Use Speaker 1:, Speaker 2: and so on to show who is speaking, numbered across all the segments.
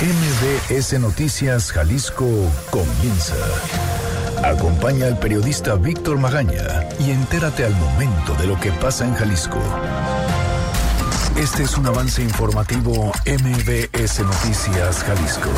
Speaker 1: MBS Noticias Jalisco comienza. Acompaña al periodista Víctor Magaña y entérate al momento de lo que pasa en Jalisco. Este es un avance informativo MBS Noticias Jalisco.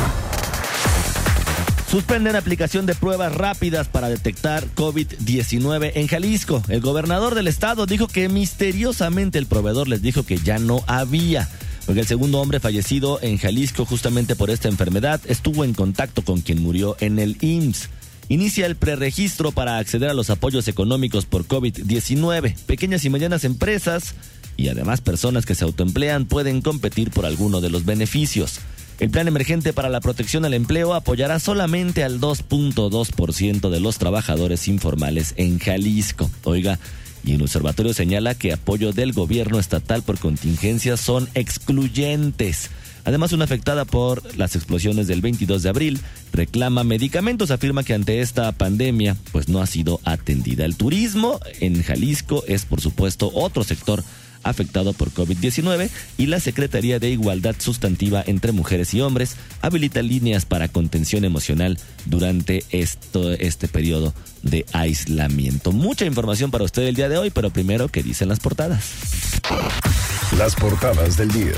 Speaker 2: Suspenden aplicación de pruebas rápidas para detectar COVID-19 en Jalisco. El gobernador del estado dijo que misteriosamente el proveedor les dijo que ya no había porque el segundo hombre fallecido en Jalisco justamente por esta enfermedad estuvo en contacto con quien murió en el IMSS. Inicia el preregistro para acceder a los apoyos económicos por COVID-19. Pequeñas y medianas empresas y además personas que se autoemplean pueden competir por alguno de los beneficios. El plan emergente para la protección al empleo apoyará solamente al 2.2% de los trabajadores informales en Jalisco. Oiga, y el observatorio señala que apoyo del gobierno estatal por contingencias son excluyentes. Además, una afectada por las explosiones del 22 de abril reclama medicamentos. Afirma que ante esta pandemia, pues no ha sido atendida. El turismo en Jalisco es, por supuesto, otro sector afectado por COVID-19 y la Secretaría de Igualdad Sustantiva entre Mujeres y Hombres habilita líneas para contención emocional durante esto, este periodo de aislamiento. Mucha información para usted el día de hoy, pero primero, ¿qué dicen las portadas?
Speaker 1: Las portadas del día.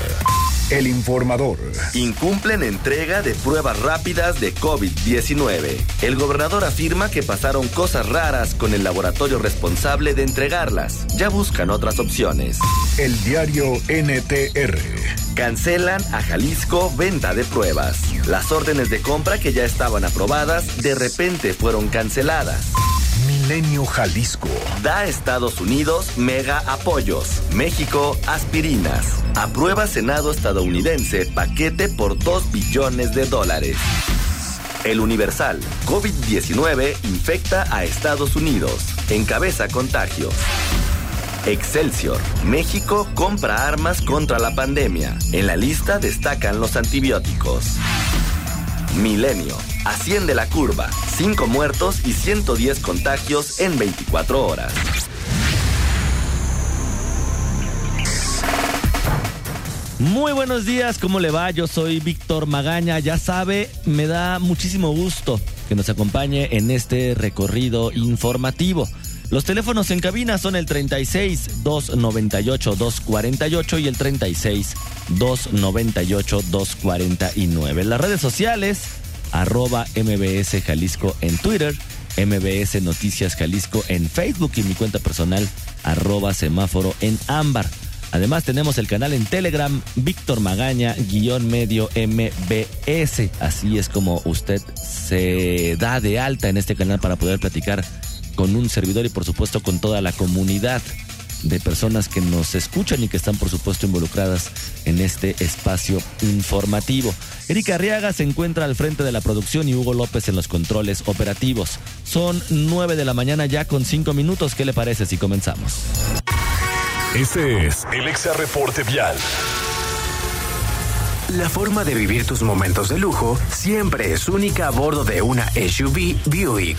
Speaker 1: El informador.
Speaker 3: Incumplen entrega de pruebas rápidas de COVID-19. El gobernador afirma que pasaron cosas raras con el laboratorio responsable de entregarlas. Ya buscan otras opciones.
Speaker 1: El diario NTR.
Speaker 3: Cancelan a Jalisco venta de pruebas. Las órdenes de compra que ya estaban aprobadas de repente fueron canceladas.
Speaker 1: Milenio Jalisco.
Speaker 3: Da a Estados Unidos mega apoyos. México aspirinas. Aprueba Senado estadounidense paquete por 2 billones de dólares. El Universal. COVID-19 infecta a Estados Unidos. Encabeza contagio. Excelsior. México compra armas contra la pandemia. En la lista destacan los antibióticos. Milenio. Asciende la curva. 5 muertos y 110 contagios en 24 horas.
Speaker 2: Muy buenos días, ¿cómo le va? Yo soy Víctor Magaña. Ya sabe, me da muchísimo gusto que nos acompañe en este recorrido informativo. Los teléfonos en cabina son el 36 298 248 y el 36 298 249. Las redes sociales, arroba MBS Jalisco en Twitter, MBS Noticias Jalisco en Facebook y mi cuenta personal, arroba semáforo en ámbar. Además tenemos el canal en Telegram, Víctor Magaña, guion medio MBS. Así es como usted se da de alta en este canal para poder platicar con un servidor y por supuesto con toda la comunidad de personas que nos escuchan y que están por supuesto involucradas en este espacio informativo. Erika Arriaga se encuentra al frente de la producción y Hugo López en los controles operativos. Son nueve de la mañana ya con cinco minutos. ¿Qué le parece si comenzamos?
Speaker 1: Este es el Exa Reporte Vial.
Speaker 4: La forma de vivir tus momentos de lujo siempre es única a bordo de una SUV Buick.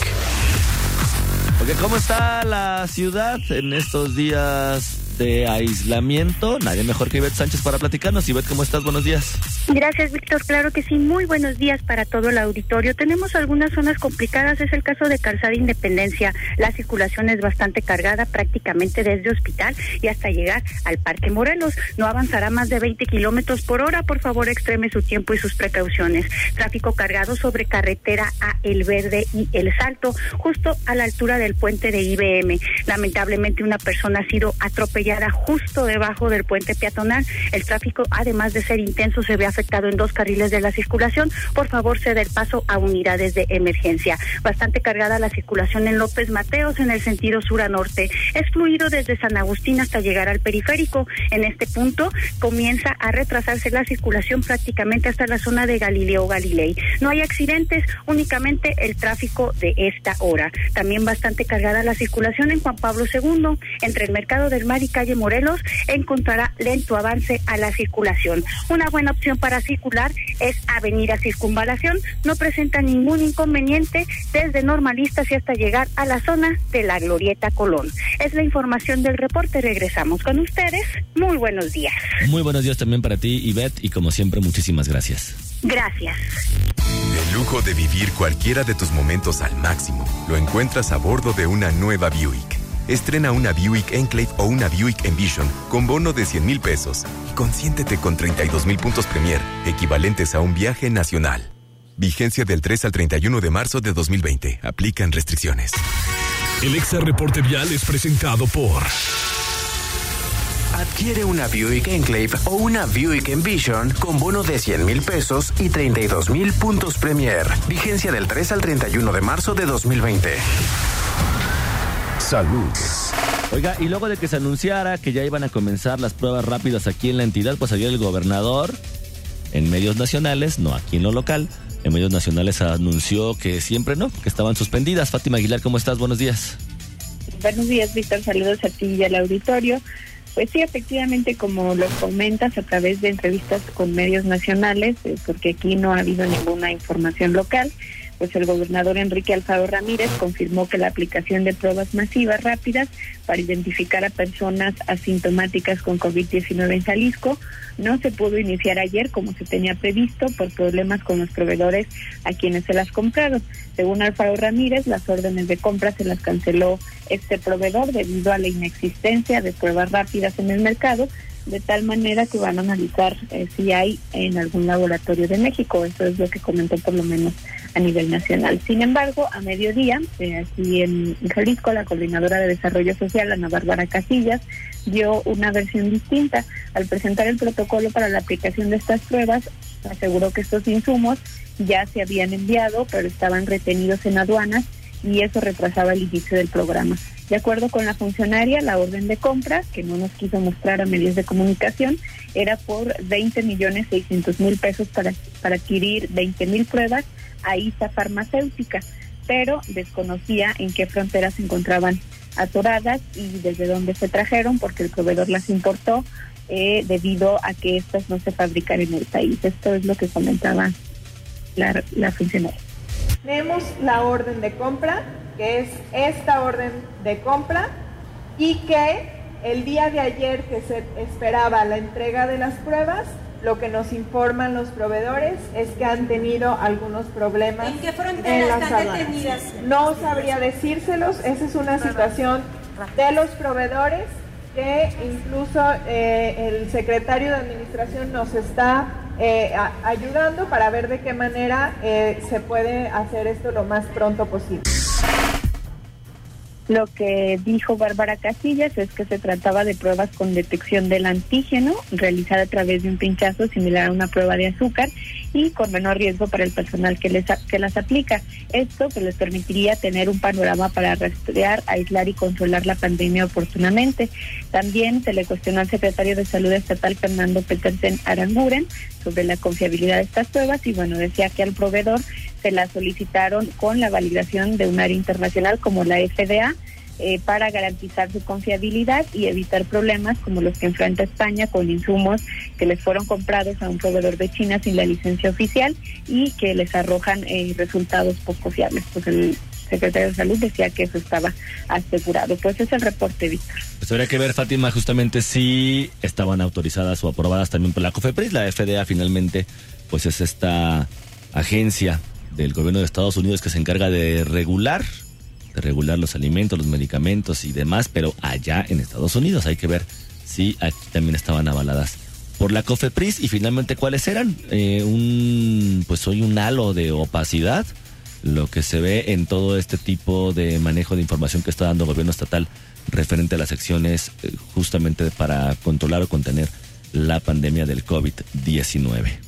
Speaker 2: Porque ¿cómo está la ciudad en estos días de aislamiento? Nadie mejor que Ivette Sánchez para platicarnos. Ivette, ¿cómo estás? Buenos días.
Speaker 5: Gracias, Víctor. Claro que sí. Muy buenos días para todo el auditorio. Tenemos algunas zonas complicadas. Es el caso de Calzada Independencia. La circulación es bastante cargada, prácticamente desde Hospital y hasta llegar al Parque Morelos. No avanzará más de 20 kilómetros por hora. Por favor, extreme su tiempo y sus precauciones. Tráfico cargado sobre carretera a El Verde y El Salto, justo a la altura del puente de IBM. Lamentablemente, una persona ha sido atropellada justo debajo del puente peatonal. El tráfico, además de ser intenso, se ve afectado en dos carriles de la circulación. Por favor, cede el paso a unidades de emergencia. Bastante cargada la circulación en López Mateos en el sentido sur a norte. Es fluido desde San Agustín hasta llegar al periférico. En este punto comienza a retrasarse la circulación prácticamente hasta la zona de Galileo Galilei. No hay accidentes, únicamente el tráfico de esta hora. También bastante cargada la circulación en Juan Pablo II, entre el Mercado del Mar y calle Morelos, encontrará lento avance a la circulación. Una buena opción para circular es Avenida Circunvalación. No presenta ningún inconveniente desde normalistas y hasta llegar a la zona de la Glorieta Colón. Es la información del reporte. Regresamos con ustedes. Muy buenos días.
Speaker 2: Muy buenos días también para ti, Ivette, y como siempre, muchísimas gracias.
Speaker 6: Gracias.
Speaker 7: El lujo de vivir cualquiera de tus momentos al máximo lo encuentras a bordo de una nueva Buick. Estrena una Buick Enclave o una Buick Envision con bono de 100 mil pesos y consiéntete con 32 mil puntos Premier, equivalentes a un viaje nacional. Vigencia del 3 al 31 de marzo de 2020. Aplican restricciones.
Speaker 1: El Exa Reporte Vial es presentado por...
Speaker 4: Adquiere una Buick Enclave o una Buick Envision con bono de 100 mil pesos y 32 mil puntos Premier. Vigencia del 3 al 31 de marzo de 2020.
Speaker 1: Salud.
Speaker 2: Oiga, y luego de que se anunciara que ya iban a comenzar las pruebas rápidas aquí en la entidad, pues ayer el gobernador, en medios nacionales, no aquí en lo local, en medios nacionales anunció que siempre no, que estaban suspendidas. Fátima Aguilar, ¿cómo estás? Buenos días.
Speaker 6: Buenos días, Víctor. Saludos a ti y al auditorio. Pues sí, efectivamente, como lo comentas a través de entrevistas con medios nacionales, porque aquí no ha habido ninguna información local, pues el gobernador Enrique Alfaro Ramírez confirmó que la aplicación de pruebas masivas rápidas para identificar a personas asintomáticas con COVID-19 en Jalisco no se pudo iniciar ayer como se tenía previsto por problemas con los proveedores a quienes se las compraron. Según Alfaro Ramírez, las órdenes de compra se las canceló este proveedor debido a la inexistencia de pruebas rápidas en el mercado de tal manera que van a analizar eh, si hay en algún laboratorio de México. Eso es lo que comentó por lo menos a nivel nacional. Sin embargo, a mediodía, eh, aquí en Jalisco, la coordinadora de Desarrollo Social, Ana Bárbara Casillas, dio una versión distinta. Al presentar el protocolo para la aplicación de estas pruebas, aseguró que estos insumos ya se habían enviado, pero estaban retenidos en aduanas y eso retrasaba el inicio del programa. De acuerdo con la funcionaria, la orden de compra, que no nos quiso mostrar a medios de comunicación, era por 20 millones 600 mil pesos para, para adquirir 20 mil pruebas a ISA Farmacéutica, pero desconocía en qué fronteras se encontraban atoradas y desde dónde se trajeron, porque el proveedor las importó eh, debido a que estas no se fabrican en el país. Esto es lo que comentaba la, la funcionaria.
Speaker 8: Tenemos la orden de compra que es esta orden de compra y que el día de ayer que se esperaba la entrega de las pruebas, lo que nos informan los proveedores es que han tenido algunos problemas.
Speaker 9: ¿En qué fronteras están detenidas?
Speaker 8: No sabría decírselos, esa es una situación de los proveedores que incluso eh, el secretario de Administración nos está eh, ayudando para ver de qué manera eh, se puede hacer esto lo más pronto posible.
Speaker 6: Lo que dijo Bárbara Casillas es que se trataba de pruebas con detección del antígeno realizada a través de un pinchazo similar a una prueba de azúcar y con menor riesgo para el personal que, les, que las aplica. Esto que les permitiría tener un panorama para rastrear, aislar y controlar la pandemia oportunamente. También se le cuestionó al secretario de Salud Estatal Fernando Petersen Aranguren sobre la confiabilidad de estas pruebas y bueno, decía que al proveedor se la solicitaron con la validación de un área internacional como la FDA eh, para garantizar su confiabilidad y evitar problemas como los que enfrenta España con insumos que les fueron comprados a un proveedor de China sin la licencia oficial y que les arrojan eh, resultados poco fiables. Pues el secretario de Salud decía que eso estaba asegurado. Pues es el reporte, Víctor.
Speaker 2: Pues habría que ver, Fátima, justamente si estaban autorizadas o aprobadas también por la COFEPRIS. La FDA finalmente, pues es esta agencia del gobierno de Estados Unidos que se encarga de regular, de regular los alimentos, los medicamentos y demás, pero allá en Estados Unidos. Hay que ver si aquí también estaban avaladas por la COFEPRIS. Y finalmente cuáles eran eh, un pues hoy un halo de opacidad lo que se ve en todo este tipo de manejo de información que está dando el gobierno estatal referente a las acciones eh, justamente para controlar o contener la pandemia del COVID-19.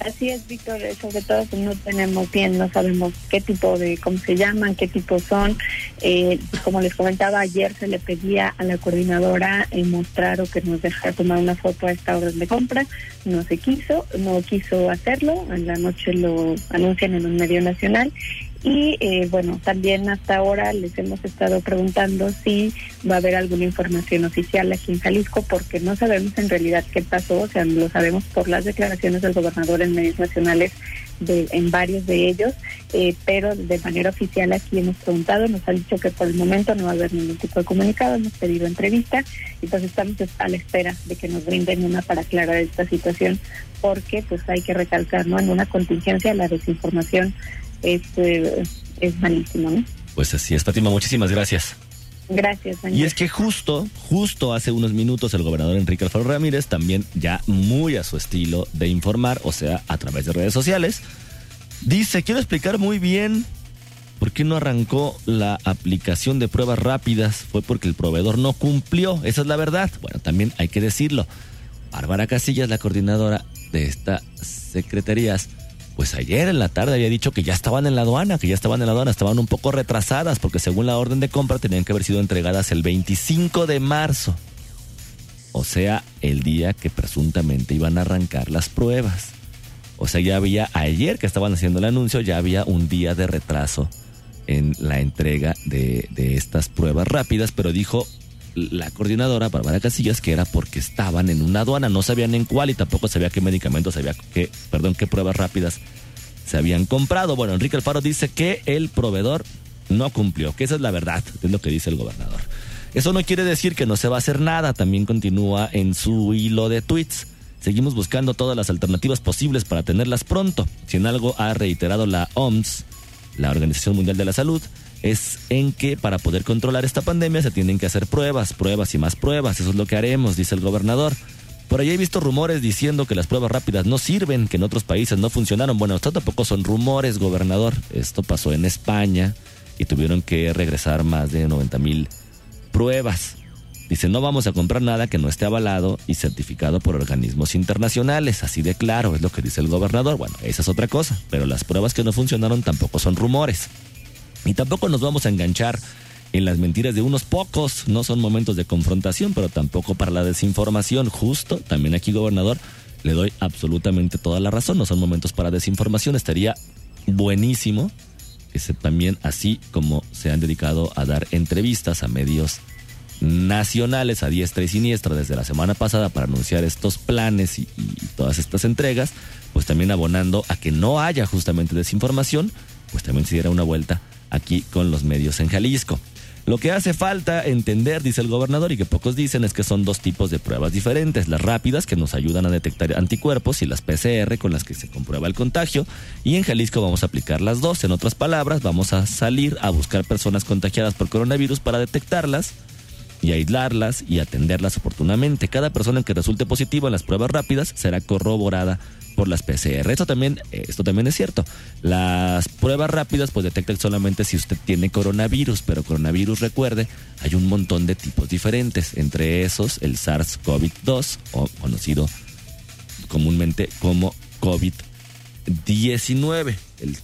Speaker 6: Así es, Víctor, eh, sobre todo si no tenemos bien, no sabemos qué tipo de, cómo se llaman, qué tipo son. Eh, como les comentaba ayer, se le pedía a la coordinadora eh, mostrar o que nos dejara tomar una foto a esta orden de compra. No se quiso, no quiso hacerlo. En la noche lo anuncian en un medio nacional Y eh, bueno, también hasta ahora les hemos estado preguntando si va a haber alguna información oficial aquí en Jalisco, porque no sabemos en realidad qué pasó, o sea, lo sabemos por las declaraciones del gobernador en medios nacionales, de, en varios de ellos, eh, pero de manera oficial aquí hemos preguntado, nos han dicho que por el momento no va a haber ningún tipo de comunicado, hemos pedido entrevista, entonces estamos a la espera de que nos brinden una para aclarar esta situación, porque pues hay que recalcar, ¿no? En una contingencia la desinformación es, eh, es malísimo, ¿no?
Speaker 2: Pues así es, Fátima, muchísimas gracias.
Speaker 6: Gracias,
Speaker 2: Y es que justo, justo hace unos minutos el gobernador Enrique Alfaro Ramírez, también ya muy a su estilo de informar, o sea, a través de redes sociales, dice, quiero explicar muy bien por qué no arrancó la aplicación de pruebas rápidas. Fue porque el proveedor no cumplió, esa es la verdad. Bueno, también hay que decirlo. Bárbara Casillas, la coordinadora de estas secretarías, pues ayer en la tarde había dicho que ya estaban en la aduana, que ya estaban en la aduana, estaban un poco retrasadas porque según la orden de compra tenían que haber sido entregadas el 25 de marzo. O sea, el día que presuntamente iban a arrancar las pruebas. O sea, ya había ayer que estaban haciendo el anuncio, ya había un día de retraso en la entrega de, de estas pruebas rápidas, pero dijo la coordinadora Bárbara Casillas que era porque estaban en una aduana, no sabían en cuál y tampoco sabía qué medicamentos, sabía qué, perdón, qué pruebas rápidas se habían comprado. Bueno, Enrique Alfaro dice que el proveedor no cumplió, que esa es la verdad, es lo que dice el gobernador. Eso no quiere decir que no se va a hacer nada, también continúa en su hilo de tweets. Seguimos buscando todas las alternativas posibles para tenerlas pronto. Si en algo ha reiterado la OMS, la Organización Mundial de la Salud, es en que para poder controlar esta pandemia se tienen que hacer pruebas, pruebas y más pruebas. Eso es lo que haremos, dice el gobernador. Por ahí he visto rumores diciendo que las pruebas rápidas no sirven, que en otros países no funcionaron. Bueno, esto tampoco son rumores, gobernador. Esto pasó en España y tuvieron que regresar más de 90 mil pruebas. Dice, no vamos a comprar nada que no esté avalado y certificado por organismos internacionales. Así de claro, es lo que dice el gobernador. Bueno, esa es otra cosa, pero las pruebas que no funcionaron tampoco son rumores. Y tampoco nos vamos a enganchar en las mentiras de unos pocos. No son momentos de confrontación, pero tampoco para la desinformación. Justo, también aquí, gobernador, le doy absolutamente toda la razón. No son momentos para desinformación. Estaría buenísimo que se, también, así como se han dedicado a dar entrevistas a medios nacionales a diestra y siniestra desde la semana pasada para anunciar estos planes y, y todas estas entregas, pues también abonando a que no haya justamente desinformación, pues también se diera una vuelta aquí con los medios en Jalisco. Lo que hace falta entender, dice el gobernador, y que pocos dicen, es que son dos tipos de pruebas diferentes. Las rápidas, que nos ayudan a detectar anticuerpos, y las PCR, con las que se comprueba el contagio. Y en Jalisco vamos a aplicar las dos. En otras palabras, vamos a salir a buscar personas contagiadas por coronavirus para detectarlas y aislarlas y atenderlas oportunamente. Cada persona que resulte positiva en las pruebas rápidas será corroborada por las PCR. Esto también, esto también es cierto. Las pruebas rápidas pues detectan solamente si usted tiene coronavirus, pero coronavirus, recuerde, hay un montón de tipos diferentes, entre esos el SARS-CoV-2 o conocido comúnmente como COVID-19.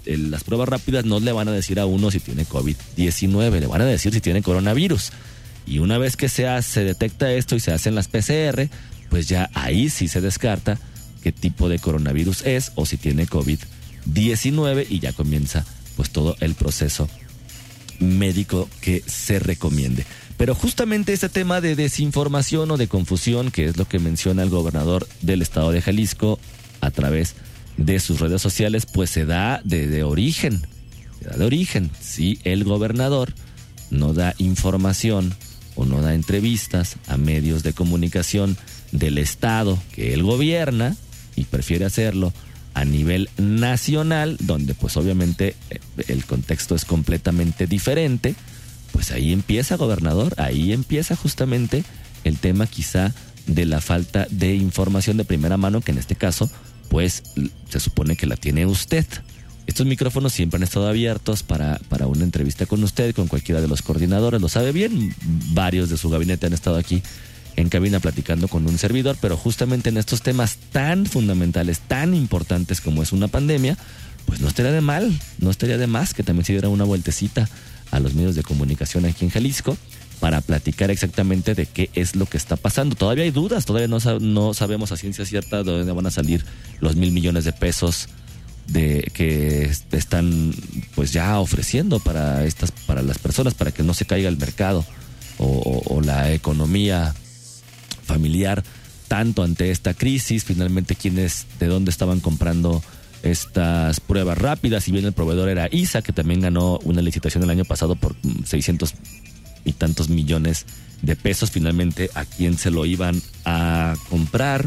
Speaker 2: las pruebas rápidas no le van a decir a uno si tiene COVID-19, le van a decir si tiene coronavirus. Y una vez que se, hace, se detecta esto y se hacen las PCR, pues ya ahí sí se descarta qué tipo de coronavirus es o si tiene COVID-19 y ya comienza pues todo el proceso médico que se recomiende. Pero justamente este tema de desinformación o de confusión, que es lo que menciona el gobernador del estado de Jalisco a través de sus redes sociales, pues se da de, de origen. Se da de origen. Si el gobernador no da información o no da entrevistas a medios de comunicación del Estado que él gobierna y prefiere hacerlo a nivel nacional, donde pues obviamente eh, el contexto es completamente diferente, pues ahí empieza, gobernador, ahí empieza justamente el tema quizá de la falta de información de primera mano, que en este caso pues se supone que la tiene usted. Estos micrófonos siempre han estado abiertos para, para una entrevista con usted, con cualquiera de los coordinadores, lo sabe bien. Varios de su gabinete han estado aquí en cabina platicando con un servidor, pero justamente en estos temas tan fundamentales, tan importantes como es una pandemia, pues no estaría de mal, no estaría de más que también se diera una vueltecita a los medios de comunicación aquí en Jalisco para platicar exactamente de qué es lo que está pasando. Todavía hay dudas, todavía no, no sabemos a ciencia cierta de dónde van a salir los mil millones de pesos de que están pues ya ofreciendo para estas para las personas para que no se caiga el mercado o, la economía familiar tanto ante esta crisis finalmente quienes de dónde estaban comprando estas pruebas rápidas si bien el proveedor era ISA que también ganó una licitación el año pasado por 600 y tantos millones de pesos finalmente a quién se lo iban a comprar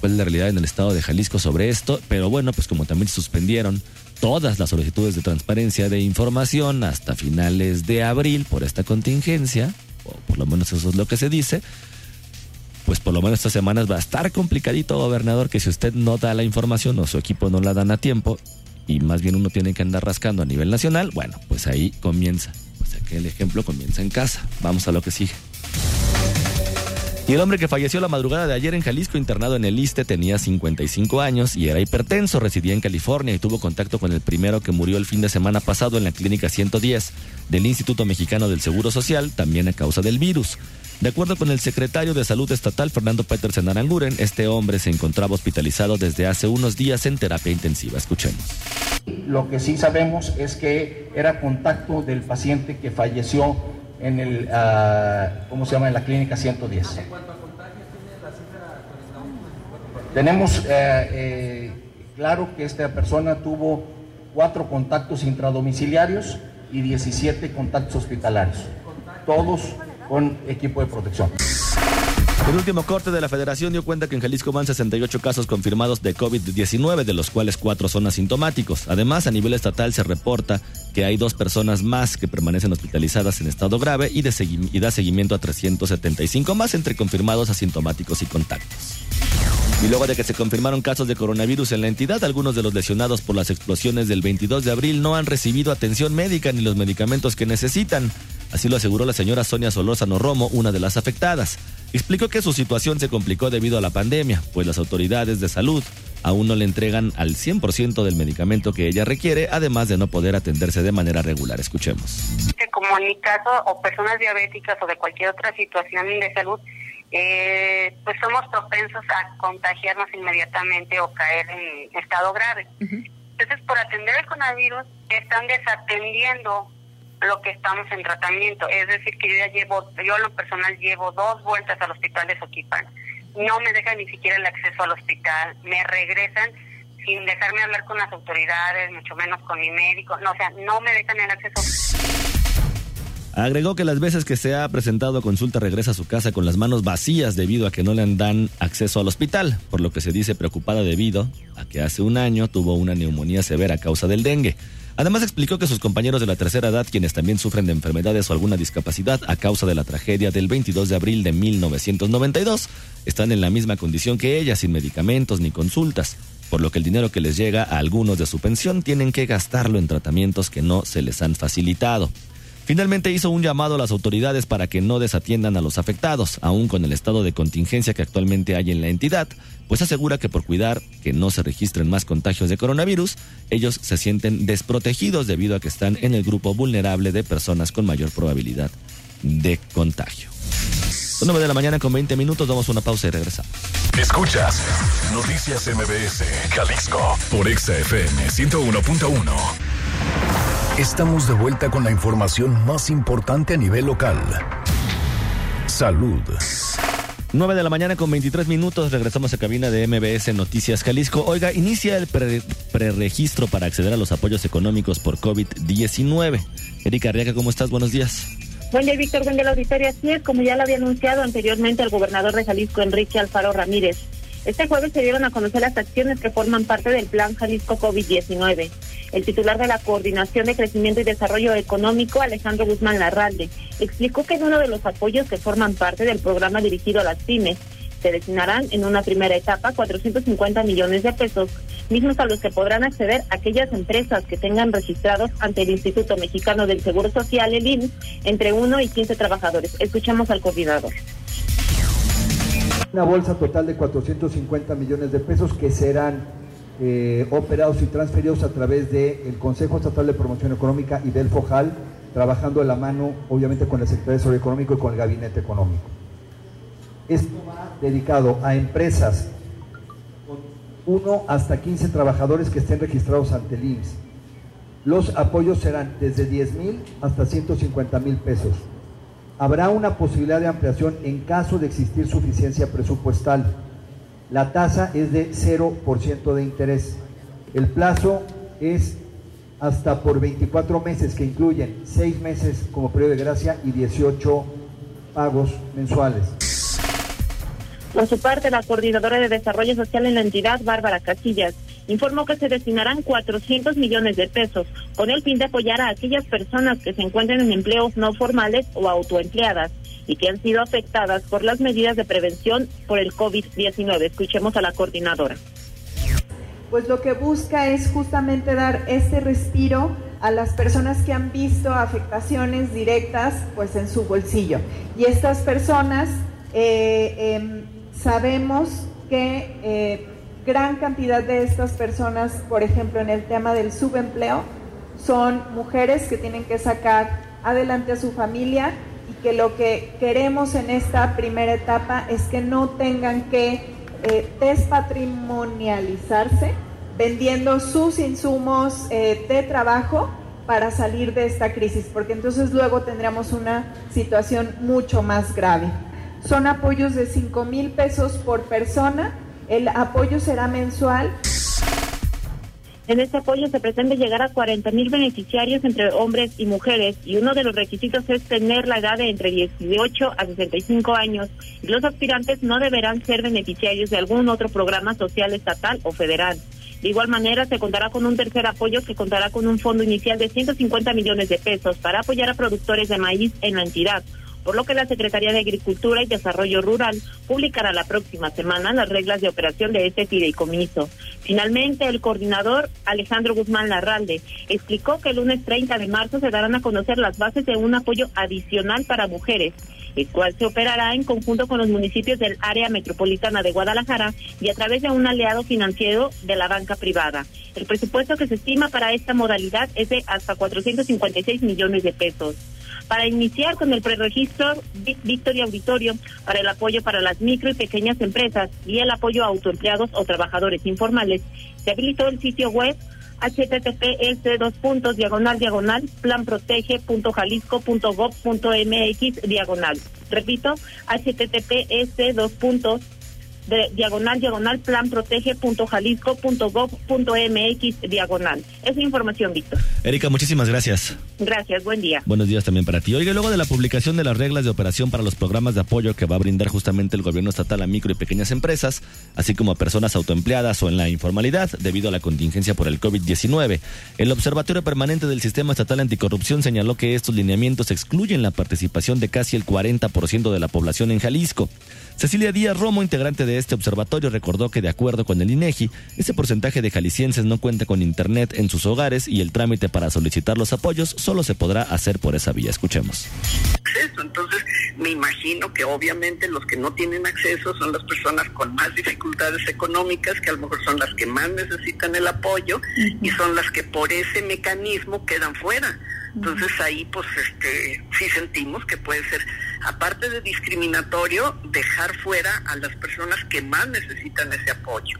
Speaker 2: cuál es la realidad en el estado de Jalisco sobre esto, pero bueno, pues como también suspendieron todas las solicitudes de transparencia de información hasta finales de abril por esta contingencia, o por lo menos eso es lo que se dice, pues por lo menos estas semanas va a estar complicadito, gobernador, que si usted no da la información o su equipo no la dan a tiempo, y más bien uno tiene que andar rascando a nivel nacional, bueno, pues ahí comienza. Pues aquel ejemplo comienza en casa. Vamos a lo que sigue. Y el hombre que falleció la madrugada de ayer en Jalisco, internado en el ISTE, tenía 55 años y era hipertenso, residía en California y tuvo contacto con el primero que murió el fin de semana pasado en la clínica 110 del Instituto Mexicano del Seguro Social, también a causa del virus. De acuerdo con el secretario de Salud Estatal, Fernando Petersen Aranguren, este hombre se encontraba hospitalizado desde hace unos días en terapia intensiva. Escuchemos.
Speaker 10: Lo que sí sabemos es que era contacto del paciente que falleció en el, uh, ¿cómo se llama? En la clínica 110. Tenemos eh, eh, claro que esta persona tuvo cuatro contactos intradomiciliarios y 17 contactos hospitalarios, todos con equipo de protección.
Speaker 2: El último corte de la federación dio cuenta que en Jalisco van 68 casos confirmados de COVID-19, de los cuales cuatro son asintomáticos. Además, a nivel estatal se reporta que hay dos personas más que permanecen hospitalizadas en estado grave y, y da seguimiento a 375 más entre confirmados, asintomáticos y contactos. Y luego de que se confirmaron casos de coronavirus en la entidad, algunos de los lesionados por las explosiones del 22 de abril no han recibido atención médica ni los medicamentos que necesitan. Así lo aseguró la señora Sonia Solórzano Romo, una de las afectadas. Explicó que su situación se complicó debido a la pandemia, pues las autoridades de salud aún no le entregan al 100% del medicamento que ella requiere, además de no poder atenderse de manera regular. Escuchemos.
Speaker 11: Como en mi caso, o personas diabéticas o de cualquier otra situación de salud, eh, pues somos propensos a contagiarnos inmediatamente o caer en estado grave. Entonces, por atender el coronavirus, están desatendiendo lo que estamos en tratamiento. Es decir, que yo ya llevo, yo lo personal llevo dos vueltas al hospital de Soquipan. No me dejan ni siquiera el acceso al hospital, me regresan sin dejarme hablar con las autoridades, mucho menos con mi médico. No, o sea, no me dejan el acceso.
Speaker 2: Agregó que las veces que se ha presentado a consulta regresa a su casa con las manos vacías debido a que no le dan acceso al hospital, por lo que se dice preocupada debido a que hace un año tuvo una neumonía severa a causa del dengue. Además explicó que sus compañeros de la tercera edad, quienes también sufren de enfermedades o alguna discapacidad a causa de la tragedia del 22 de abril de 1992, están en la misma condición que ella, sin medicamentos ni consultas, por lo que el dinero que les llega a algunos de su pensión tienen que gastarlo en tratamientos que no se les han facilitado. Finalmente hizo un llamado a las autoridades para que no desatiendan a los afectados, aún con el estado de contingencia que actualmente hay en la entidad, pues asegura que por cuidar que no se registren más contagios de coronavirus, ellos se sienten desprotegidos debido a que están en el grupo vulnerable de personas con mayor probabilidad de contagio. Son 9 de la mañana con 20 minutos, damos una pausa y regresamos.
Speaker 1: Escuchas Noticias MBS, Jalisco, por XFM 101.1. Estamos de vuelta con la información más importante a nivel local. Salud.
Speaker 2: 9 de la mañana con 23 minutos, regresamos a cabina de MBS Noticias Jalisco. Oiga, inicia el preregistro para acceder a los apoyos económicos por COVID-19. Erika Arriaga, ¿cómo estás? Buenos días.
Speaker 12: Buen día, Víctor. Buen día, la auditoría. Así es, como ya lo había anunciado anteriormente el gobernador de Jalisco, Enrique Alfaro Ramírez. Este jueves se dieron a conocer las acciones que forman parte del Plan Jalisco COVID-19. El titular de la Coordinación de Crecimiento y Desarrollo Económico, Alejandro Guzmán Larralde, explicó que es uno de los apoyos que forman parte del programa dirigido a las pymes. Se destinarán en una primera etapa 450 millones de pesos, mismos a los que podrán acceder aquellas empresas que tengan registrados ante el Instituto Mexicano del Seguro Social, el IMSS, entre 1 y 15 trabajadores. Escuchamos al coordinador
Speaker 13: una bolsa total de 450 millones de pesos que serán eh, operados y transferidos a través del Consejo Estatal de Promoción Económica y del FOJAL, trabajando de la mano, obviamente, con la Secretaría de Desarrollo Económico y con el Gabinete Económico. Esto va dedicado a empresas con uno hasta 15 trabajadores que estén registrados ante el IMSS. Los apoyos serán desde 10 mil hasta 150 mil pesos. Habrá una posibilidad de ampliación en caso de existir suficiencia presupuestal. La tasa es de 0% de interés. El plazo es hasta por 24 meses, que incluyen 6 meses como periodo de gracia y 18 pagos mensuales.
Speaker 12: Por su parte, la coordinadora de Desarrollo Social en la entidad, Bárbara Casillas, informó que se destinarán 400 millones de pesos con el fin de apoyar a aquellas personas que se encuentren en empleos no formales o autoempleadas y que han sido afectadas por las medidas de prevención por el COVID-19. Escuchemos a la coordinadora
Speaker 8: pues lo que busca es justamente dar este respiro a las personas que han visto afectaciones directas pues en su bolsillo. Y estas personas eh, em, sabemos que eh, gran cantidad de estas personas, por ejemplo en el tema del subempleo, son mujeres que tienen que sacar adelante a su familia y que lo que queremos en esta primera etapa es que no tengan que eh, despatrimonializarse vendiendo sus insumos eh, de trabajo para salir de esta crisis, porque entonces luego tendremos una situación mucho más grave. Son apoyos de 5 mil pesos por persona, el apoyo será mensual.
Speaker 12: En este apoyo se pretende llegar a 40 mil beneficiarios entre hombres y mujeres y uno de los requisitos es tener la edad de entre 18 a 65 años los aspirantes no deberán ser beneficiarios de algún otro programa social estatal o federal. De igual manera, se contará con un tercer apoyo que contará con un fondo inicial de 150 millones de pesos para apoyar a productores de maíz en la entidad por lo que la Secretaría de Agricultura y Desarrollo Rural publicará la próxima semana las reglas de operación de este fideicomiso. Finalmente, el coordinador Alejandro Guzmán Larralde explicó que el lunes 30 de marzo se darán a conocer las bases de un apoyo adicional para mujeres, el cual se operará en conjunto con los municipios del área metropolitana de Guadalajara y a través de un aliado financiero de la banca privada. El presupuesto que se estima para esta modalidad es de hasta 456 millones de pesos para iniciar con el preregistro Victoria Auditorio para el apoyo para las micro y pequeñas empresas y el apoyo a autoempleados o trabajadores informales. Se habilitó el sitio web https dos puntos diagonal diagonal planprotege.jalisco.gov.mx diagonal. Repito, https dos puntos de diagonal diagonal plan protege.jalisco.gov.mx diagonal. Es información, Víctor.
Speaker 2: Erika, muchísimas gracias.
Speaker 12: Gracias, buen día.
Speaker 2: Buenos días también para ti. Oiga, luego de la publicación de las reglas de operación para los programas de apoyo que va a brindar justamente el gobierno estatal a micro y pequeñas empresas, así como a personas autoempleadas o en la informalidad debido a la contingencia por el COVID-19, el Observatorio Permanente del Sistema Estatal Anticorrupción señaló que estos lineamientos excluyen la participación de casi el 40% de la población en Jalisco. Cecilia Díaz Romo, integrante de este observatorio, recordó que de acuerdo con el INEGI, ese porcentaje de jaliscienses no cuenta con internet en sus hogares y el trámite para solicitar los apoyos solo se podrá hacer por esa vía. Escuchemos.
Speaker 14: Entonces, me imagino que obviamente los que no tienen acceso son las personas con más dificultades económicas, que a lo mejor son las que más necesitan el apoyo y son las que por ese mecanismo quedan fuera. Entonces ahí pues este sí sentimos que puede ser, aparte de discriminatorio, dejar fuera a las personas que más necesitan ese apoyo.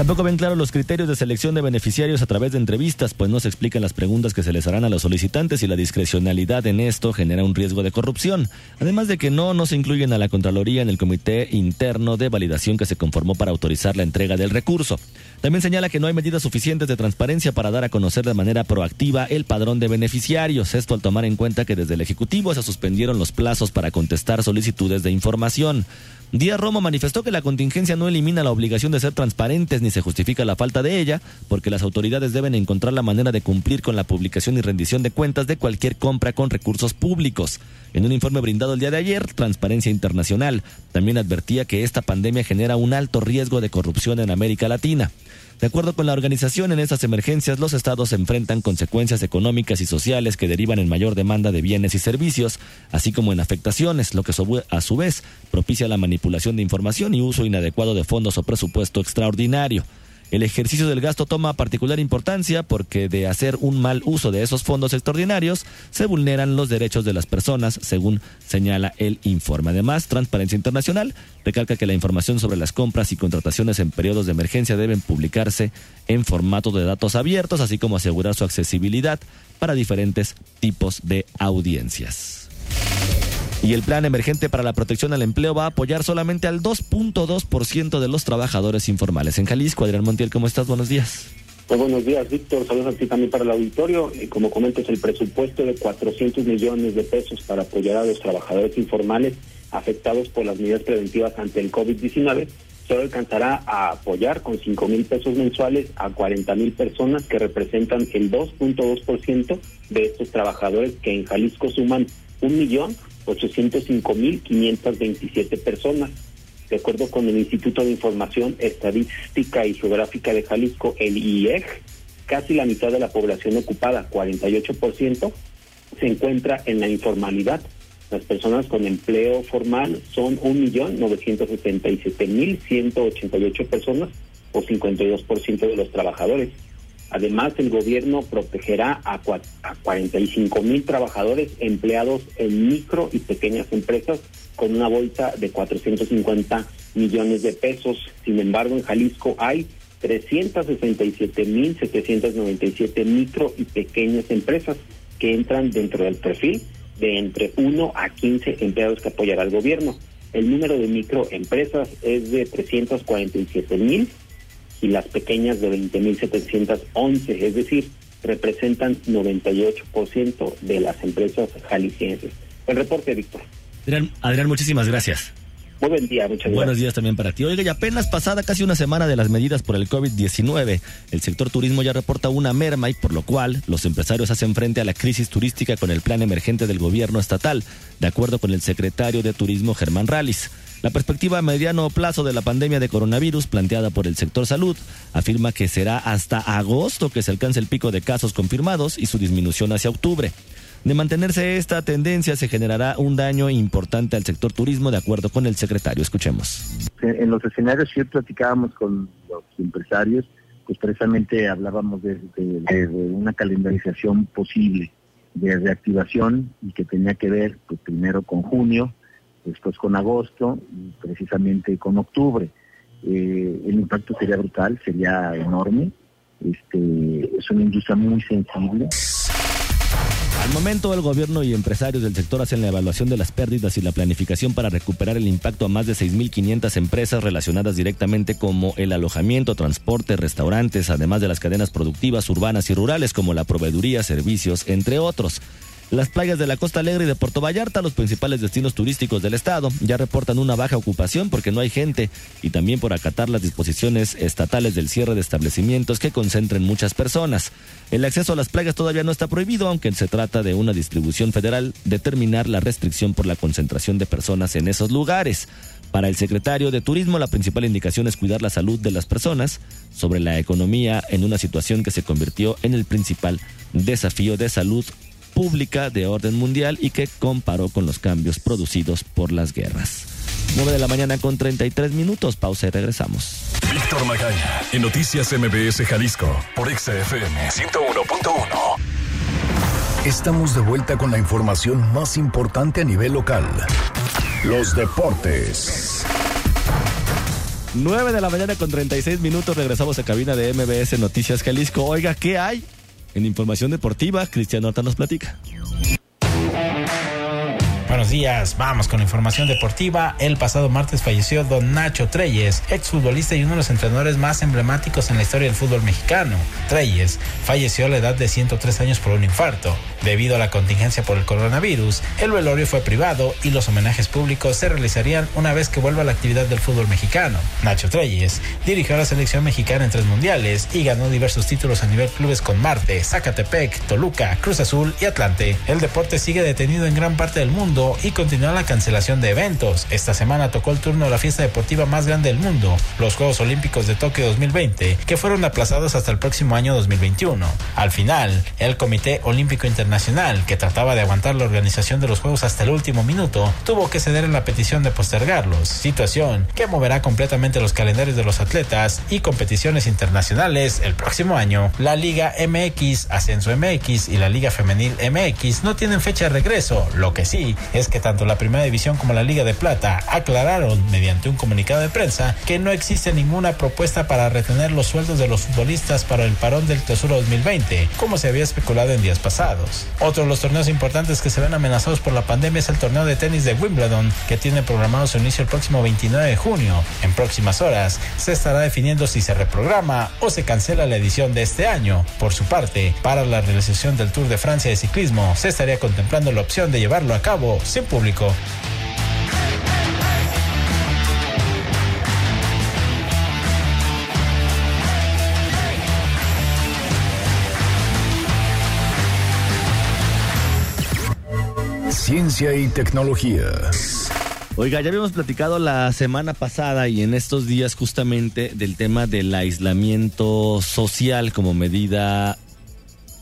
Speaker 2: Tampoco ven claros los criterios de selección de beneficiarios a través de entrevistas, pues no se explican las preguntas que se les harán a los solicitantes y la discrecionalidad en esto genera un riesgo de corrupción. Además de que no, no se incluyen a la Contraloría en el comité interno de validación que se conformó para autorizar la entrega del recurso. También señala que no hay medidas suficientes de transparencia para dar a conocer de manera proactiva el padrón de beneficiarios. Esto al tomar en cuenta que desde el Ejecutivo se suspendieron los plazos para contestar solicitudes de información. Díaz Romo manifestó que la contingencia no elimina la obligación de ser transparentes ni se justifica la falta de ella, porque las autoridades deben encontrar la manera de cumplir con la publicación y rendición de cuentas de cualquier compra con recursos públicos. En un informe brindado el día de ayer, Transparencia Internacional también advertía que esta pandemia genera un alto riesgo de corrupción en América Latina. De acuerdo con la organización, en estas emergencias los estados enfrentan consecuencias económicas y sociales que derivan en mayor demanda de bienes y servicios, así como en afectaciones, lo que a su vez propicia la manipulación de información y uso inadecuado de fondos o presupuesto extraordinario. El ejercicio del gasto toma particular importancia porque de hacer un mal uso de esos fondos extraordinarios se vulneran los derechos de las personas, según señala el informe. Además, Transparencia Internacional recalca que la información sobre las compras y contrataciones en periodos de emergencia deben publicarse en formato de datos abiertos, así como asegurar su accesibilidad para diferentes tipos de audiencias. Y el plan emergente para la protección al empleo va a apoyar solamente al 2.2% de los trabajadores informales. En Jalisco, Adrián Montiel, ¿cómo estás? Buenos días.
Speaker 15: Muy buenos días, Víctor. Saludos a ti también para el auditorio. Eh, como comentas, el presupuesto de 400 millones de pesos para apoyar a los trabajadores informales afectados por las medidas preventivas ante el COVID-19 solo alcanzará a apoyar con 5 mil pesos mensuales a 40 mil personas que representan el 2.2% de estos trabajadores que en Jalisco suman un millón 805.527 personas. De acuerdo con el Instituto de Información Estadística y Geográfica de Jalisco, el IEG, casi la mitad de la población ocupada, 48%, se encuentra en la informalidad. Las personas con empleo formal son 1.977.188 personas o 52% de los trabajadores. Además, el gobierno protegerá a, a 45 mil trabajadores empleados en micro y pequeñas empresas con una bolsa de 450 millones de pesos. Sin embargo, en Jalisco hay 367 mil 797 micro y pequeñas empresas que entran dentro del perfil de entre 1 a 15 empleados que apoyará el gobierno. El número de microempresas es de 347 mil y las pequeñas de 20.711, es decir, representan 98% de las empresas jaliscienses. El reporte, Víctor.
Speaker 2: Adrián, Adrián, muchísimas gracias.
Speaker 15: Muy buen día, muchas gracias.
Speaker 2: Buenos días también para ti. Oiga, y apenas pasada casi una semana de las medidas por el COVID-19, el sector turismo ya reporta una merma y por lo cual los empresarios hacen frente a la crisis turística con el plan emergente del gobierno estatal, de acuerdo con el secretario de Turismo Germán Ralis. La perspectiva a mediano plazo de la pandemia de coronavirus planteada por el sector salud afirma que será hasta agosto que se alcance el pico de casos confirmados y su disminución hacia octubre. De mantenerse esta tendencia se generará un daño importante al sector turismo, de acuerdo con el secretario. Escuchemos.
Speaker 16: En los escenarios sí platicábamos con los empresarios, pues precisamente hablábamos de, de una calendarización posible de reactivación y que tenía que ver pues primero con junio, después con agosto y precisamente con octubre. Eh, el impacto sería brutal, sería enorme. Este, es una industria muy sensible.
Speaker 2: Al momento, el gobierno y empresarios del sector hacen la evaluación de las pérdidas y la planificación para recuperar el impacto a más de 6.500 empresas relacionadas directamente como el alojamiento, transporte, restaurantes, además de las cadenas productivas urbanas y rurales como la proveeduría, servicios, entre otros. Las playas de la Costa Alegre y de Puerto Vallarta, los principales destinos turísticos del estado, ya reportan una baja ocupación porque no hay gente y también por acatar las disposiciones estatales del cierre de establecimientos que concentren muchas personas. El acceso a las playas todavía no está prohibido, aunque se trata de una distribución federal determinar la restricción por la concentración de personas en esos lugares. Para el secretario de Turismo, la principal indicación es cuidar la salud de las personas sobre la economía en una situación que se convirtió en el principal desafío de salud pública de orden mundial y que comparó con los cambios producidos por las guerras. 9 de la mañana con 33 minutos, pausa y regresamos.
Speaker 1: Víctor Magaña, en Noticias MBS Jalisco, por XFM 101.1. Estamos de vuelta con la información más importante a nivel local. Los deportes.
Speaker 2: 9 de la mañana con 36 minutos, regresamos a cabina de MBS Noticias Jalisco. Oiga, ¿qué hay? En información deportiva, Cristiano Horta nos platica.
Speaker 17: Buenos días, vamos con información deportiva. El pasado martes falleció don Nacho Treyes, exfutbolista y uno de los entrenadores más emblemáticos en la historia del fútbol mexicano. Treyes falleció a la edad de 103 años por un infarto. Debido a la contingencia por el coronavirus, el velorio fue privado y los homenajes públicos se realizarían una vez que vuelva la actividad del fútbol mexicano. Nacho Treyes dirigió a la selección mexicana en tres mundiales y ganó diversos títulos a nivel clubes con Marte, Zacatepec, Toluca, Cruz Azul y Atlante. El deporte sigue detenido en gran parte del mundo y continúa la cancelación de eventos. Esta semana tocó el turno de la fiesta deportiva más grande del mundo, los Juegos Olímpicos de Tokio 2020, que fueron aplazados hasta el próximo año 2021. Al final, el Comité Olímpico Internacional Internacional, que trataba de aguantar la organización de los Juegos hasta el último minuto, tuvo que ceder en la petición de postergarlos, situación que moverá completamente los calendarios de los atletas y competiciones internacionales el próximo año. La Liga MX, Ascenso MX y la Liga Femenil MX no tienen fecha de regreso, lo que sí es que tanto la Primera División como la Liga de Plata aclararon mediante un comunicado de prensa que no existe ninguna propuesta para retener los sueldos de los futbolistas para el parón del Tesoro 2020, como se había especulado en días pasados. Otro de los torneos importantes que se ven amenazados por la pandemia es el torneo de tenis de Wimbledon, que tiene programado su inicio el próximo 29 de junio. En próximas horas se estará definiendo si se reprograma o se cancela la edición de este año. Por su parte, para la realización del Tour de Francia de ciclismo, se estaría contemplando la opción de llevarlo a cabo sin público.
Speaker 1: Y tecnología.
Speaker 2: Oiga, ya habíamos platicado la semana pasada y en estos días justamente del tema del aislamiento social como medida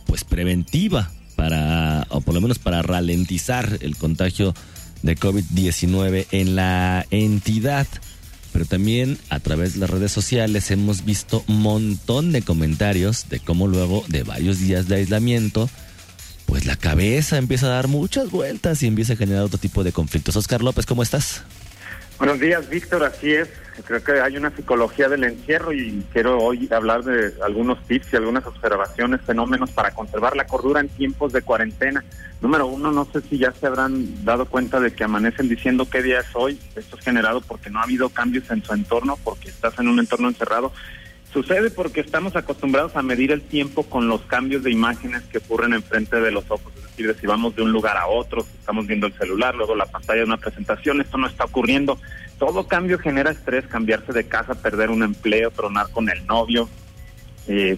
Speaker 2: pues preventiva para, o por lo menos para ralentizar el contagio de COVID-19 en la entidad. Pero también a través de las redes sociales hemos visto un montón de comentarios de cómo luego de varios días de aislamiento, pues la cabeza empieza a dar muchas vueltas y empieza a generar otro tipo de conflictos. Oscar López, ¿cómo estás?
Speaker 18: Buenos días, Víctor, así es. Creo que hay una psicología del encierro y quiero hoy hablar de algunos tips y algunas observaciones, fenómenos para conservar la cordura en tiempos de cuarentena. Número uno, no sé si ya se habrán dado cuenta de que amanecen diciendo qué día es hoy. Esto es generado porque no ha habido cambios en su entorno, porque estás en un entorno encerrado Sucede porque estamos acostumbrados a medir el tiempo con los cambios de imágenes que ocurren enfrente de los ojos. Es decir, si vamos de un lugar a otro, si estamos viendo el celular, luego la pantalla de una presentación, esto no está ocurriendo. Todo cambio genera estrés, cambiarse de casa, perder un empleo, tronar con el novio. Eh,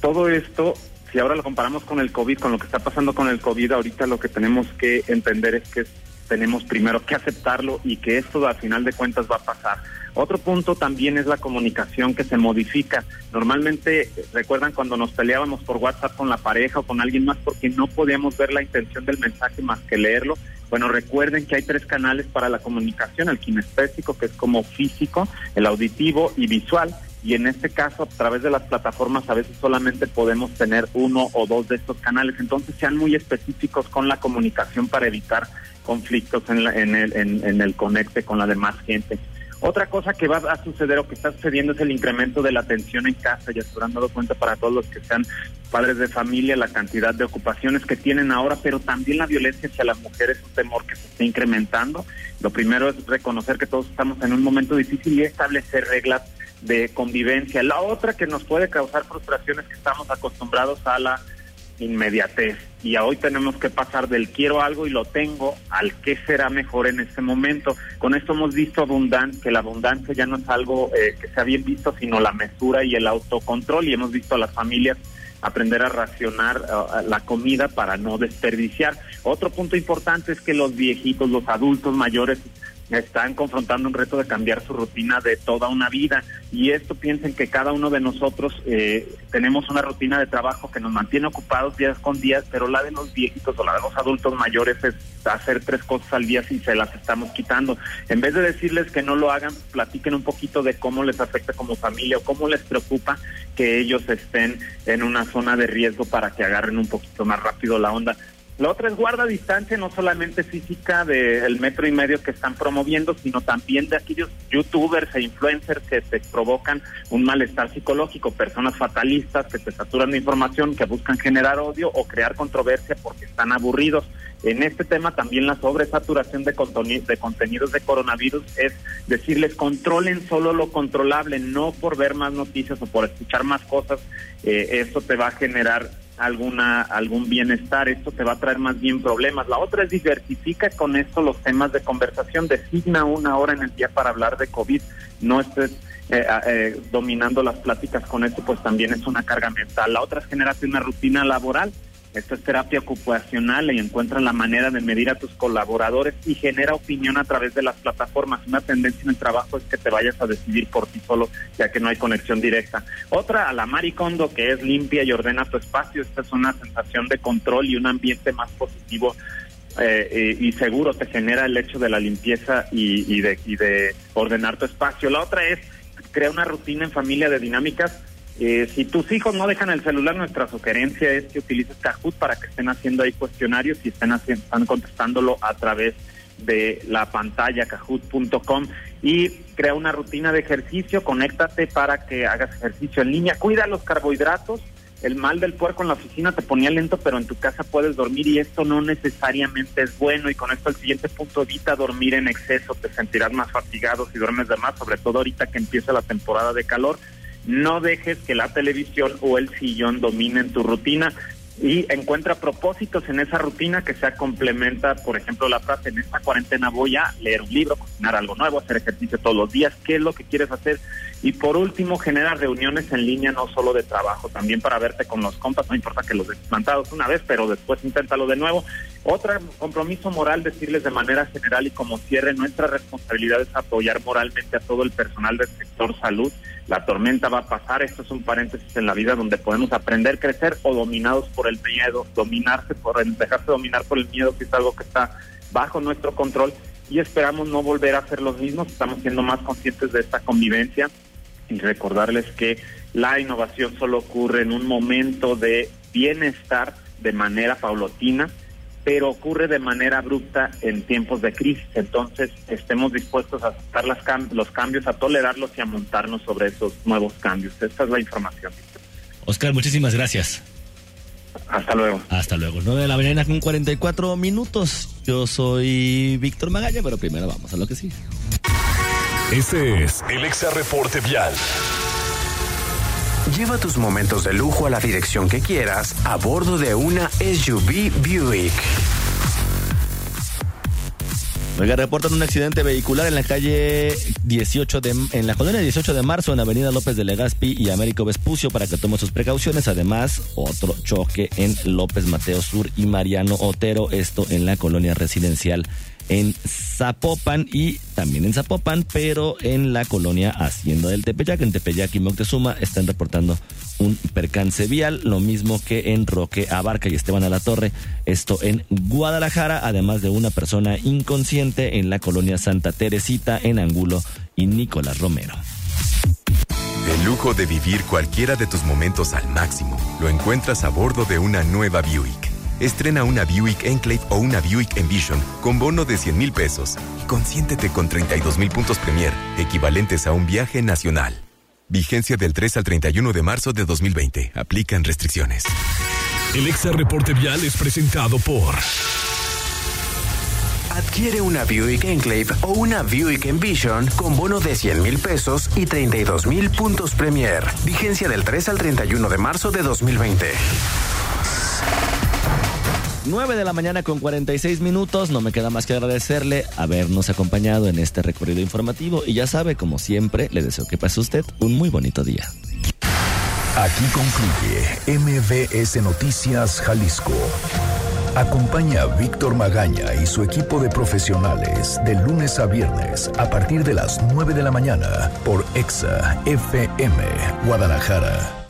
Speaker 18: todo esto, si ahora lo comparamos con el COVID, con lo que está pasando con el COVID, ahorita lo que tenemos que entender es que tenemos primero que aceptarlo y que esto al final de cuentas va a pasar otro punto también es la comunicación que se modifica. Normalmente, recuerdan cuando nos peleábamos por WhatsApp con la pareja o con alguien más porque no podíamos ver la intención del mensaje más que leerlo. Bueno, recuerden que hay tres canales para la comunicación, el kinestésico, que es como físico, el auditivo y visual. Y en este caso, a través de las plataformas, a veces solamente podemos tener uno o dos de estos canales. Entonces, sean muy específicos con la comunicación para evitar conflictos en, en, el, en el conecte con la demás gente. Otra cosa que va a suceder o que está sucediendo es el incremento de la atención en casa. Ya se habrán dado cuenta para todos los que sean padres de familia, la cantidad de ocupaciones que tienen ahora, pero también la violencia hacia las mujeres es un temor que se está incrementando. Lo primero es reconocer que todos estamos en un momento difícil y establecer reglas de convivencia. La otra que nos puede causar frustración es que estamos acostumbrados a la inmediatez. Y hoy tenemos que pasar del quiero algo y lo tengo al qué será mejor en este momento. Con esto hemos visto que la abundancia ya no es algo eh, que sea bien visto, sino la mesura y el autocontrol. Y hemos visto a las familias aprender a racionar eh, la comida para no desperdiciar. Otro punto importante es que los viejitos, los adultos mayores, están confrontando un reto de cambiar su rutina de toda una vida. Y esto piensen que cada uno de nosotros eh, tenemos una rutina de trabajo que nos mantiene ocupados días con días, pero la de los viejitos o la de los adultos mayores es hacer tres cosas al día si se las estamos quitando. En vez de decirles que no lo hagan, platiquen un poquito de cómo les afecta como familia o cómo les preocupa que ellos estén en una zona de riesgo para que agarren un poquito más rápido la onda. La otra es guarda distancia, no solamente física del metro y medio que están promoviendo, sino también de aquellos youtubers e influencers que te provocan un malestar psicológico, personas fatalistas que te saturan de información, que buscan generar odio o crear controversia porque están aburridos. En este tema también la sobresaturación de, de contenidos de coronavirus es decirles controlen solo lo controlable, no por ver más noticias o por escuchar más cosas, eh, esto te va a generar alguna algún bienestar, esto te va a traer más bien problemas. La otra es diversifica con esto los temas de conversación, designa una hora en el día para hablar de COVID, no estés eh, eh, dominando las pláticas con esto, pues también es una carga mental. La otra es generarte una rutina laboral Esto es terapia ocupacional y encuentra la manera de medir a tus colaboradores y genera opinión a través de las plataformas. Una tendencia en el trabajo es que te vayas a decidir por ti solo, ya que no hay conexión directa. Otra, a la Maricondo, que es limpia y ordena tu espacio. Esta es una sensación de control y un ambiente más positivo eh, eh, y seguro te genera el hecho de la limpieza y, de, y de ordenar tu espacio. La otra es crear una rutina en familia de dinámicas eh, si tus hijos no dejan el celular, nuestra sugerencia es que utilices Kahoot para que estén haciendo ahí cuestionarios y estén, haciendo, están contestándolo a través de la pantalla kahoot.com y crea una rutina de ejercicio, conéctate para que hagas ejercicio en línea, cuida los carbohidratos, el mal del puerco en la oficina te ponía lento, pero en tu casa puedes dormir y esto no necesariamente es bueno. Y con esto el siguiente punto evita dormir en exceso, te sentirás más fatigado si duermes de más, sobre todo ahorita que empieza la temporada de calor no dejes que la televisión o el sillón dominen tu rutina y encuentra propósitos en esa rutina que sea complementa, por ejemplo, la frase en esta cuarentena voy a leer un libro, cocinar algo nuevo, hacer ejercicio todos los días, qué es lo que quieres hacer y por último genera reuniones en línea no solo de trabajo, también para verte con los compas, no importa que los dejes plantados una vez, pero después inténtalo de nuevo. Otro compromiso moral, decirles de manera general y como cierre, nuestra responsabilidad es apoyar moralmente a todo el personal del sector salud la tormenta va a pasar, esto es un paréntesis en la vida donde podemos aprender, crecer o dominados por el miedo, dominarse por dejarse dominar por el miedo, que es algo que está bajo nuestro control y esperamos no volver a ser los mismos, estamos siendo más conscientes de esta convivencia y recordarles que la innovación solo ocurre en un momento de bienestar de manera paulatina pero ocurre de manera abrupta en tiempos de crisis. Entonces, estemos dispuestos a aceptar las los cambios, a tolerarlos y a montarnos sobre esos nuevos cambios. Esta es la información.
Speaker 2: Oscar, muchísimas gracias.
Speaker 18: Hasta luego.
Speaker 2: Hasta luego. 9 de la mañana con 44 minutos. Yo soy Víctor Magaña, pero primero vamos a lo que sigue.
Speaker 1: Este es el Exa Reporte Vial.
Speaker 4: Lleva tus momentos de lujo a la dirección que quieras a bordo de una SUV Buick.
Speaker 2: Oiga, reportan un accidente vehicular en la calle 18 de, en la colonia 18 de marzo en avenida López de Legazpi y Américo Vespucio para que tome sus precauciones. Además, otro choque en López Mateo Sur y Mariano Otero, esto en la colonia residencial en Zapopan y también en Zapopan, pero en la colonia Hacienda del Tepeyac, en Tepeyac y Moctezuma están reportando un percance vial, lo mismo que en Roque Abarca y Esteban a la Torre, esto en Guadalajara, además de una persona inconsciente en la colonia Santa Teresita, en Angulo y Nicolás Romero.
Speaker 7: El lujo de vivir cualquiera de tus momentos al máximo lo encuentras a bordo de una nueva Buick. Estrena una Buick Enclave o una Buick Envision con bono de 100 mil pesos y consiéntete con 32 mil puntos Premier, equivalentes a un viaje nacional. Vigencia del 3 al 31 de marzo de 2020. Aplican restricciones.
Speaker 1: El Exa Reporte Vial es presentado por...
Speaker 4: Adquiere una Buick Enclave o una Buick Envision con bono de 100 mil pesos y 32 mil puntos Premier. Vigencia del 3 al 31 de marzo de 2020.
Speaker 2: 9 de la mañana con 46 minutos. No me queda más que agradecerle habernos acompañado en este recorrido informativo. Y ya sabe, como siempre, le deseo que pase usted un muy bonito día.
Speaker 1: Aquí concluye MBS Noticias Jalisco. Acompaña a Víctor Magaña y su equipo de profesionales de lunes a viernes a partir de las 9 de la mañana por EXA FM Guadalajara